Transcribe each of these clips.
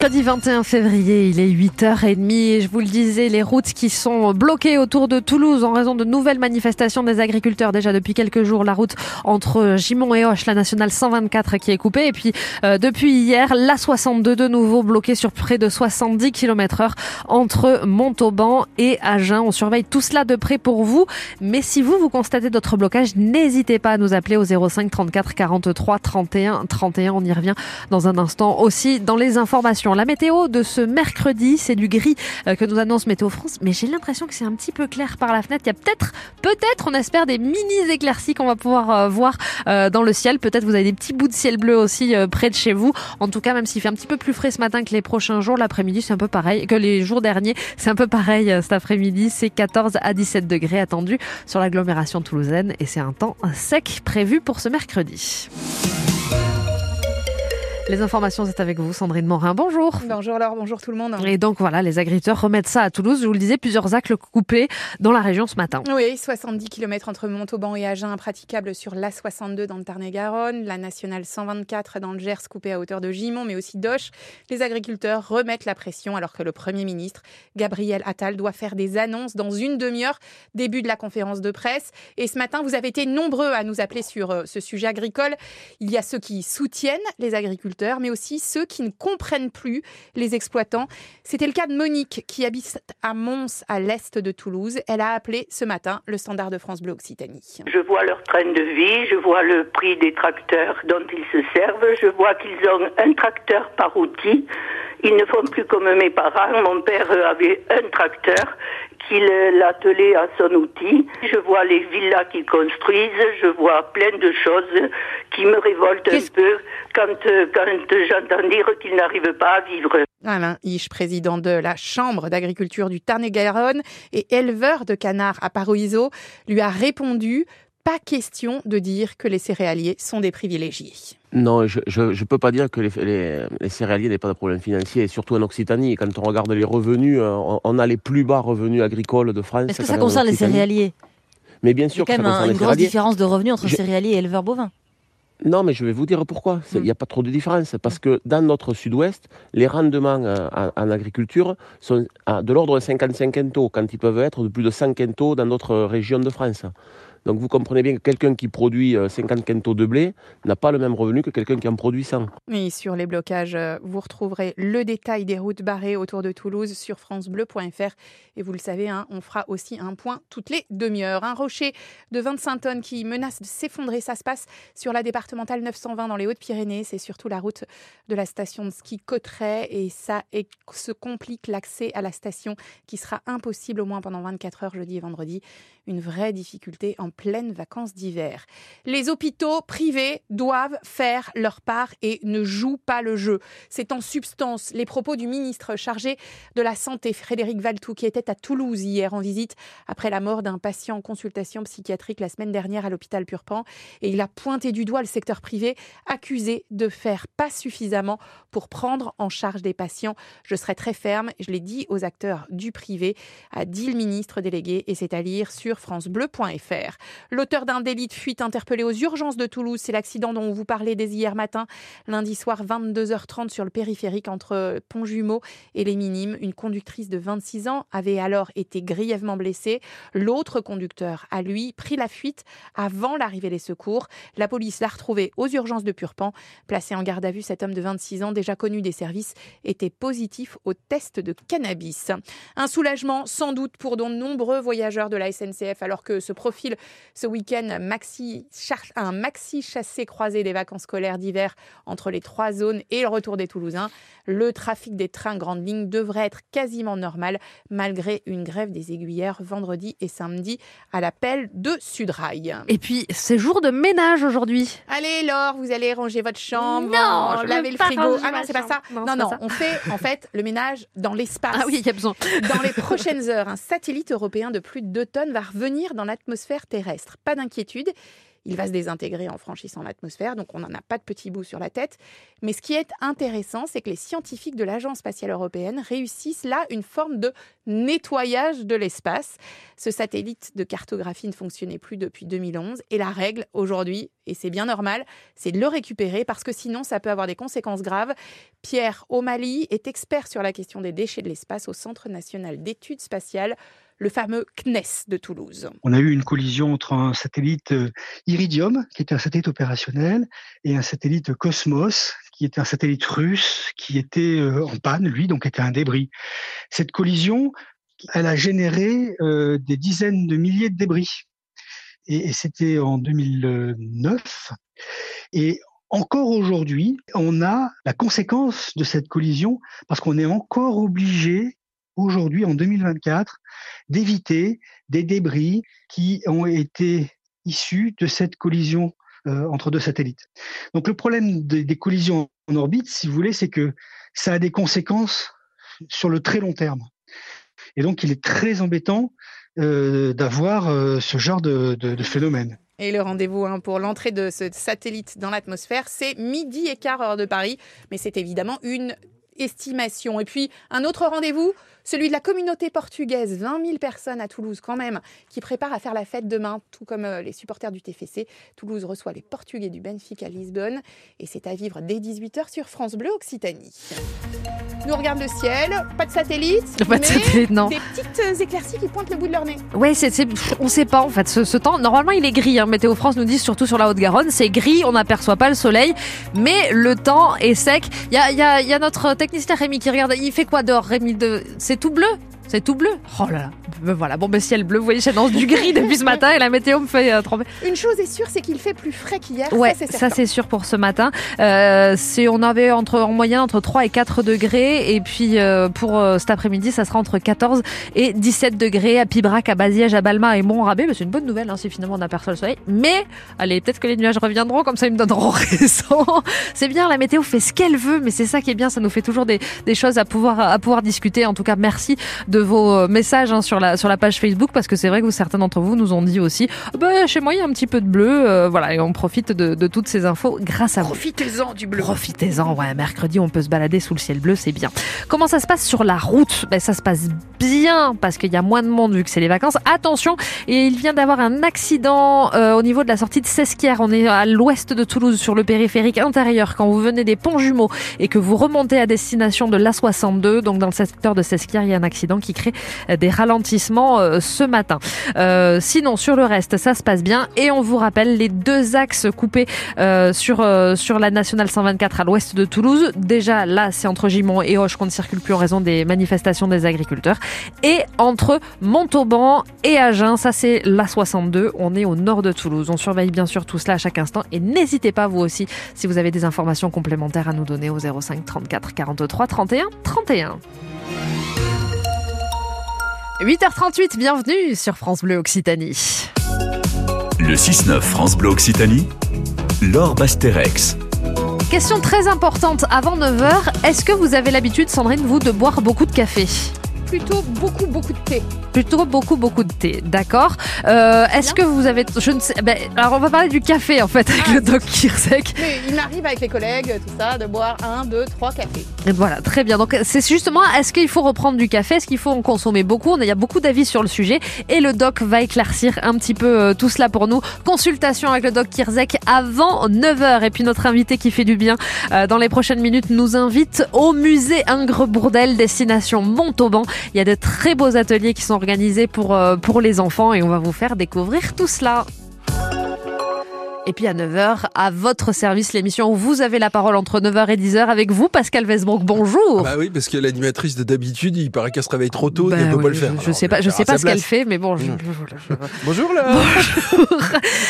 Mercredi 21 février, il est 8h30 et je vous le disais, les routes qui sont bloquées autour de Toulouse en raison de nouvelles manifestations des agriculteurs. Déjà depuis quelques jours, la route entre Gimont et Hoche, la nationale 124 qui est coupée. Et puis euh, depuis hier, la 62 de nouveau bloquée sur près de 70 km heure entre Montauban et Agen. On surveille tout cela de près pour vous. Mais si vous, vous constatez d'autres blocages, n'hésitez pas à nous appeler au 05 34 43 31 31. On y revient dans un instant aussi dans les informations. La météo de ce mercredi, c'est du gris euh, que nous annonce Météo France, mais j'ai l'impression que c'est un petit peu clair par la fenêtre. Il y a peut-être, peut-être, on espère des mini éclaircies qu'on va pouvoir euh, voir euh, dans le ciel. Peut-être vous avez des petits bouts de ciel bleu aussi près de chez vous. En tout cas, même s'il fait un petit peu plus frais ce matin que les prochains jours, l'après-midi c'est un peu pareil que les jours derniers. C'est un peu pareil cet après-midi. C'est 14 à 17 degrés attendus sur l'agglomération toulousaine et c'est un temps sec prévu pour ce mercredi. Les informations, c'est avec vous, Sandrine Morin. Bonjour. Bonjour Laure, bonjour tout le monde. Et donc voilà, les agriculteurs remettent ça à Toulouse. Je vous le disais, plusieurs actes coupés dans la région ce matin. Oui, 70 km entre Montauban et Agen, impraticables sur l'A62 dans le Tarn-et-Garonne, la nationale 124 dans le Gers, coupée à hauteur de Gimont, mais aussi d'Oche. Les agriculteurs remettent la pression alors que le Premier ministre, Gabriel Attal, doit faire des annonces dans une demi-heure, début de la conférence de presse. Et ce matin, vous avez été nombreux à nous appeler sur euh, ce sujet agricole. Il y a ceux qui soutiennent les agriculteurs mais aussi ceux qui ne comprennent plus les exploitants. C'était le cas de Monique, qui habite à Mons, à l'est de Toulouse. Elle a appelé ce matin le standard de France Bleu Occitanie. Je vois leur train de vie, je vois le prix des tracteurs dont ils se servent, je vois qu'ils ont un tracteur par outil. Ils ne font plus comme mes parents. Mon père avait un tracteur qu'il l'attelait à son outil. Je vois les villas qu'ils construisent, je vois plein de choses qui me révoltent un peu quand, quand j'entends dire qu'ils n'arrivent pas à vivre. Alain Hiche, président de la Chambre d'agriculture du Tarn-et-Garonne et éleveur de canards à Paroiso, lui a répondu pas question de dire que les céréaliers sont des privilégiés. Non, je ne peux pas dire que les, les, céréaliers n'aient pas de problème financier, surtout en Occitanie. Quand on regarde les revenus, euh, on, a les plus bas revenus agricoles de France. Est-ce que ça concerne les céréaliers? Mais bien sûr, il y a quand même une grosse différence de revenus entre céréaliers et éleveurs bovins. Non, mais je vais vous dire pourquoi. Il n'y a hmm. pas trop de différence. Parce que dans notre sud-ouest, les rendements euh, en, agriculture sont de l'ordre de 55 quintaux, quand ils peuvent être de plus de 100 quintaux dans d'autres régions de France. Donc vous comprenez bien que quelqu'un qui produit 50 euh, quintaux de blé n'a pas le même revenu que quelqu'un qui en produit 100. Et sur les blocages, euh, vous retrouverez le détail des routes barrées autour de Toulouse sur francebleu.fr. Et vous le savez, hein, on fera aussi un point toutes les demi-heures. Un rocher de 25 tonnes qui menace de s'effondrer, ça se passe sur la départementale 920 dans les Hautes-Pyrénées. C'est surtout la route de la station de ski Cotteret et ça se complique l'accès à la station qui sera impossible au moins pendant 24 heures jeudi et vendredi. Une vraie difficulté en pleines vacances d'hiver. Les hôpitaux privés doivent faire leur part et ne jouent pas le jeu. C'est en substance les propos du ministre chargé de la Santé, Frédéric Valtou, qui était à Toulouse hier en visite après la mort d'un patient en consultation psychiatrique la semaine dernière à l'hôpital Purpan. Et il a pointé du doigt le secteur privé, accusé de faire pas suffisamment pour prendre en charge des patients. Je serai très ferme, je l'ai dit aux acteurs du privé, a dit le ministre délégué, et c'est à lire sur francebleu.fr. L'auteur d'un délit de fuite interpellé aux urgences de Toulouse, c'est l'accident dont on vous parlait dès hier matin, lundi soir 22h30 sur le périphérique entre Pont-Jumeau et les Minimes. Une conductrice de 26 ans avait alors été grièvement blessée. L'autre conducteur a lui pris la fuite avant l'arrivée des secours. La police l'a retrouvé aux urgences de Purpan. Placé en garde à vue, cet homme de 26 ans, déjà connu des services, était positif au test de cannabis. Un soulagement sans doute pour de nombreux voyageurs de la SNCF alors que ce profil ce week-end, maxi, un maxi chassé croisé des vacances scolaires d'hiver entre les trois zones et le retour des Toulousains. Le trafic des trains grande ligne devrait être quasiment normal malgré une grève des aiguillères vendredi et samedi à l'appel de Sudrail. Et puis, c'est jour de ménage aujourd'hui. Allez Laure, vous allez ranger votre chambre, non, laver le frigo. Ah non, c'est pas ça. Non, non, on fait en fait le ménage dans l'espace. Ah oui, il y a besoin. Dans les prochaines heures, un satellite européen de plus de 2 tonnes va revenir dans l'atmosphère terrestre. Pas d'inquiétude. il va se désintégrer en franchissant l'atmosphère, donc on n'en a pas de petits bouts sur la tête. Mais ce qui est intéressant, c'est que les scientifiques de l'Agence spatiale européenne réussissent là une forme de nettoyage de l'espace. Ce satellite de cartographie ne fonctionnait plus depuis 2011 et la règle aujourd'hui, et c'est bien normal, c'est de le récupérer parce que sinon ça peut avoir des conséquences graves. Pierre O'Malley est expert sur la question des déchets de l'espace au Centre national d'études spatiales le fameux CNES de Toulouse. On a eu une collision entre un satellite euh, Iridium, qui était un satellite opérationnel, et un satellite Cosmos, qui était un satellite russe, qui était euh, en panne, lui, donc était un débris. Cette collision, elle a généré euh, des dizaines de milliers de débris. Et, et c'était en 2009. Et encore aujourd'hui, on a la conséquence de cette collision parce qu'on est encore obligé aujourd'hui, en 2024, d'éviter des débris qui ont été issus de cette collision euh, entre deux satellites. Donc le problème des, collisions en orbite, si vous voulez, c'est que ça a des conséquences sur le très long terme. Et donc il est très embêtant euh, d'avoir euh, ce genre de, phénomène. Et le rendez-vous hein, pour l'entrée de ce satellite dans l'atmosphère, c'est midi et quart heure de Paris. Mais c'est évidemment une estimation. Et puis, un autre rendez-vous, celui de la communauté portugaise, 20 000 personnes à Toulouse quand même, qui préparent à faire la fête demain, tout comme euh, les supporters du TFC. Toulouse reçoit les Portugais du Benfica à Lisbonne et c'est à vivre dès 18h sur France Bleu Occitanie. Nous regarde le ciel, pas de satellite, pas de satellite, non. des petites éclaircies qui pointent le bout de leur nez. Ouais, c'est, on sait pas en fait ce, temps. Normalement, il est gris. Hein. Météo France nous dit surtout sur la Haute-Garonne, c'est gris, on n'aperçoit pas le soleil, mais le temps est sec. Il y a, y, a, y a, notre technicien Rémi qui regarde. Il fait quoi dehors, Rémi? De... C'est tout bleu? C'est tout bleu. Oh là là. Ben voilà. Bon, ben ciel bleu. Vous voyez, j'annonce du gris depuis ce matin et la météo me fait euh. Une chose est sûre, c'est qu'il fait plus frais qu'hier. Ouais, ça c'est sûr pour ce matin. Euh, on avait entre, en moyenne entre 3 et 4 degrés. Et puis, euh, pour euh, cet après-midi, ça sera entre 14 et 17 degrés à Pibrac, à Baziège, à Balma et Montrabé. Ben, c'est une bonne nouvelle, hein, si finalement on aperçoit le soleil. Mais, allez, peut-être que les nuages reviendront, comme ça ils me donneront raison. c'est bien, la météo fait ce qu'elle veut, mais c'est ça qui est bien. Ça nous fait toujours des, des choses à pouvoir, à pouvoir discuter. En tout cas, merci de vos messages Hein, sur la sur la page Facebook parce que c'est vrai que certains d'entre vous nous ont dit aussi bah, chez moi il y a un petit peu de bleu euh, voilà et on profite de, de, toutes ces infos grâce à vous. Profitez-en du bleu. Profitez-en ouais mercredi on peut se balader sous le ciel bleu c'est bien. Comment ça se passe sur la route? Ben, ça se passe bien parce qu'il y a moins de monde vu que c'est les vacances. Attention et il vient d'avoir un accident euh, au niveau de la sortie de Sesquière. On est à l'ouest de Toulouse sur le périphérique intérieur quand vous venez des ponts jumeaux et que vous remontez à destination de l'A62 donc dans le secteur de Sesquière il y a un accident qui crée des ralentissements euh, ce matin. Euh, sinon, sur le reste, ça se passe bien. Et on vous rappelle les deux axes coupés euh, sur, sur la nationale 124 à l'ouest de Toulouse. Déjà, là, c'est entre Gimont et Hoche qu'on ne circule plus en raison des manifestations des agriculteurs. Et entre Montauban et Agen, ça c'est la 62. On est au nord de Toulouse. On surveille bien sûr tout cela à chaque instant. Et n'hésitez pas, vous aussi, si vous avez des informations complémentaires à nous donner au 05 34 43 31 31. 8h38, bienvenue sur France Bleu Occitanie. Le 6-9 France Bleu Occitanie, Laure Basterex. Question très importante avant 9h, est-ce que vous avez l'habitude, Sandrine, vous, de boire beaucoup de café? Plutôt beaucoup, beaucoup de thé plutôt beaucoup beaucoup de thé, d'accord. Euh, Est-ce que vous avez, je ne sais, ben, alors on va parler du café en fait avec ah, le doc Kirsek. Mais il m'arrive avec les collègues, tout ça, de boire un, deux, trois cafés. Et voilà, très bien. Donc c'est justement, est-ce qu'il faut reprendre du café, est-ce qu'il faut en consommer beaucoup? Il y a beaucoup d'avis sur le sujet et le doc va éclaircir un petit peu euh, tout cela pour nous. Consultation avec le doc Kirzek avant 9h et puis notre invité qui fait du bien euh, dans les prochaines minutes nous invite au musée Ingres Bourdel destination Montauban. Il y a de très beaux ateliers qui sont organisé pour, euh, pour les enfants et on va vous faire découvrir tout cela. Et puis à 9h, à votre service, l'émission où vous avez la parole entre 9h et 10h avec vous, Pascal Westbrook. Bonjour. Ah bah oui, parce que l'animatrice de d'habitude, il paraît qu'elle se réveille trop tôt, et elle ne peut pas le faire. Je, ne sais pas, je sais pas ce qu'elle fait, mais bon. Bonjour là. Bonjour.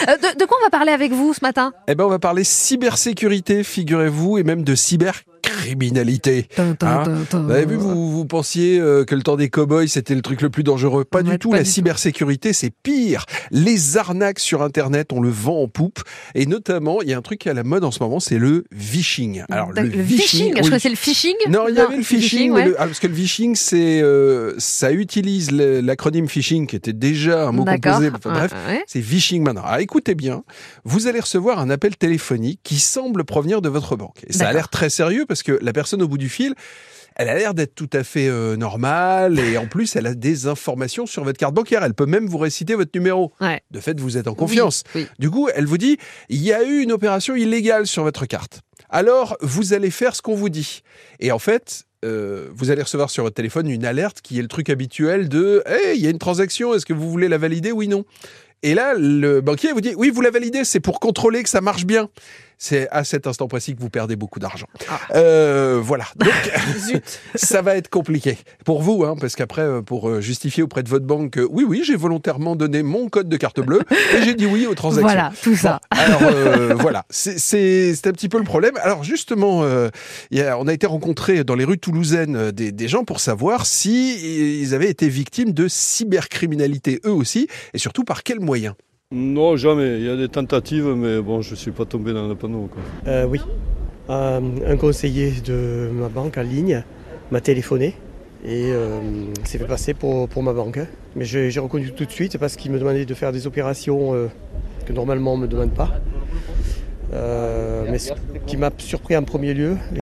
Euh, de, de, quoi on va parler avec vous ce matin? Eh ben, on va parler cybersécurité, figurez-vous, et même de cyber cybercriminalité. Hein. Vous avez vu, vous, vous pensiez euh, que le temps des cow-boys, c'était le truc le plus dangereux? Pas Ouais, du tout. pas la du cybersécurité, c'est pire. Les arnaques sur Internet, on le vend en poupe. Et notamment, il y a un truc qui est à la mode en ce moment, c'est le phishing. Alors, D'ac- le phishing, je crois que c'est le phishing. Non, il y avait le phishing, ouais. le- ah, parce que le phishing, c'est, euh, ça utilise le- l'acronyme phishing, qui était déjà un mot composé. Enfin, bref, Ouais, c'est phishing maintenant. Alors écoutez bien, vous allez recevoir un appel téléphonique qui semble provenir de votre banque. Et ça a l'air très sérieux parce que la personne au bout du fil, elle a l'air d'être tout à fait euh, normale et en plus, elle a des informations sur votre carte bancaire. Elle peut même vous réciter votre numéro. Ouais. De fait, vous êtes en confiance. Oui, oui. Du coup, elle vous dit, il y a eu une opération illégale sur votre carte. Alors, vous allez faire ce qu'on vous dit. Et en fait, euh, vous allez recevoir sur votre téléphone une alerte qui est le truc habituel de, hey, il y a une transaction, est-ce que vous voulez la valider? Oui, non. Et là, le banquier vous dit, oui, vous la validez, c'est pour contrôler que ça marche bien. C'est à cet instant précis que vous perdez beaucoup d'argent. Ah. Euh, voilà. Donc, ça va être compliqué pour vous, hein, parce qu'après, euh, pour euh, justifier auprès de votre banque, que oui, oui, j'ai volontairement donné mon code de carte bleue et j'ai dit oui aux transactions. Voilà, tout ça. Bon, alors euh, voilà, c'est un petit peu le problème. Alors justement, euh, il y a- on a été rencontrer dans les rues toulousaines des, des gens pour savoir si ils avaient été victimes de cybercriminalité eux aussi, et surtout par quels moyens. Non, jamais. Il y a des tentatives, mais bon, je ne suis pas tombé dans le panneau. Euh, oui. Euh, un conseiller de ma banque en ligne m'a téléphoné et euh, s'est fait passer pour, pour ma banque. Mais j'ai reconnu tout de suite parce qu'il me demandait de faire des opérations euh, que normalement on ne me demande pas. Euh, mais ce qui m'a surpris en premier lieu,